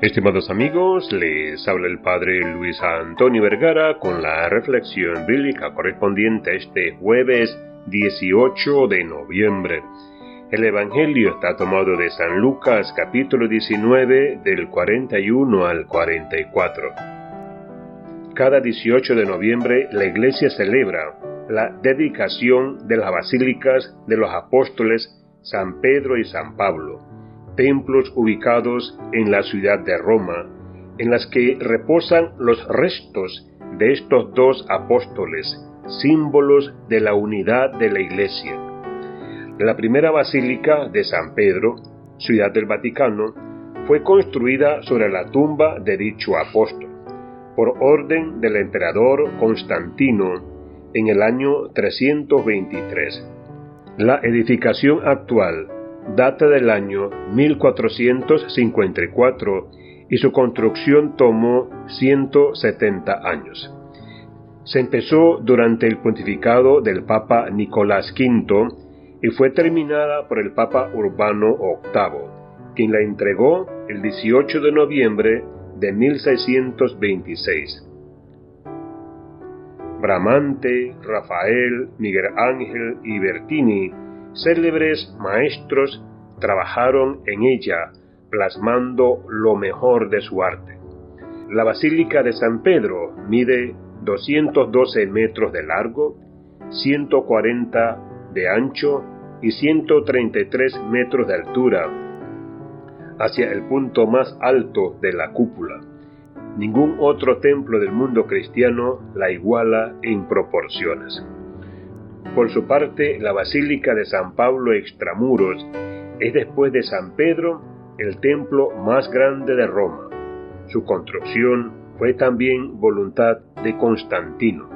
Estimados amigos, les habla el Padre Luis Antonio Vergara con la reflexión bíblica correspondiente a este jueves 18 de noviembre. El Evangelio está tomado de San Lucas capítulo 19 del 41 al 44. Cada 18 de noviembre la Iglesia celebra la dedicación de las basílicas de los apóstoles San Pedro y San Pablo templos ubicados en la ciudad de Roma, en las que reposan los restos de estos dos apóstoles, símbolos de la unidad de la Iglesia. La primera basílica de San Pedro, ciudad del Vaticano, fue construida sobre la tumba de dicho apóstol, por orden del emperador Constantino en el año 323. La edificación actual data del año 1454 y su construcción tomó 170 años. Se empezó durante el pontificado del Papa Nicolás V y fue terminada por el Papa Urbano VIII, quien la entregó el 18 de noviembre de 1626. Bramante, Rafael, Miguel Ángel y Bertini célebres maestros trabajaron en ella, plasmando lo mejor de su arte. La Basílica de San Pedro mide 212 metros de largo, 140 de ancho y 133 metros de altura, hacia el punto más alto de la cúpula. Ningún otro templo del mundo cristiano la iguala en proporciones. Por su parte, la Basílica de San Pablo Extramuros es después de San Pedro el templo más grande de Roma. Su construcción fue también voluntad de Constantino.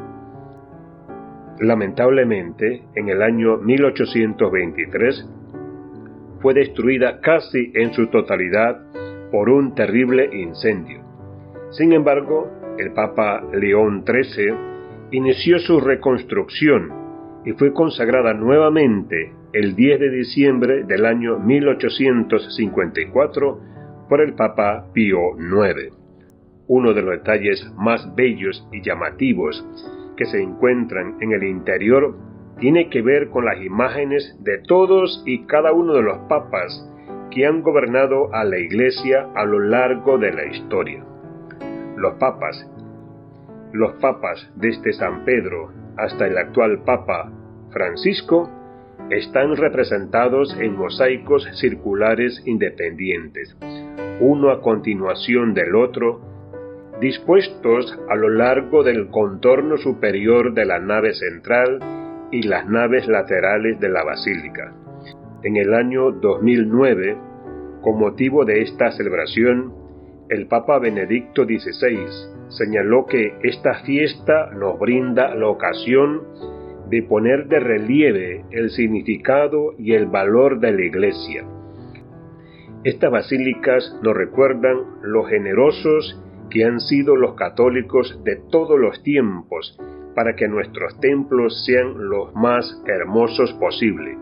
Lamentablemente, en el año 1823, fue destruida casi en su totalidad por un terrible incendio. Sin embargo, el Papa León XIII inició su reconstrucción y fue consagrada nuevamente el 10 de diciembre del año 1854 por el Papa Pío IX. Uno de los detalles más bellos y llamativos que se encuentran en el interior tiene que ver con las imágenes de todos y cada uno de los papas que han gobernado a la Iglesia a lo largo de la historia. Los papas, los papas desde San Pedro hasta el actual Papa Francisco están representados en mosaicos circulares independientes, uno a continuación del otro, dispuestos a lo largo del contorno superior de la nave central y las naves laterales de la basílica. En el año 2009, con motivo de esta celebración, el Papa Benedicto XVI señaló que esta fiesta nos brinda la ocasión de poner de relieve el significado y el valor de la Iglesia. Estas basílicas nos recuerdan lo generosos que han sido los católicos de todos los tiempos para que nuestros templos sean los más hermosos posible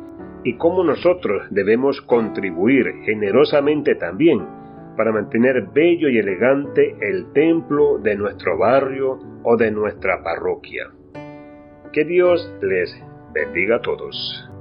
y cómo nosotros debemos contribuir generosamente también para mantener bello y elegante el templo de nuestro barrio o de nuestra parroquia. Que Dios les bendiga a todos.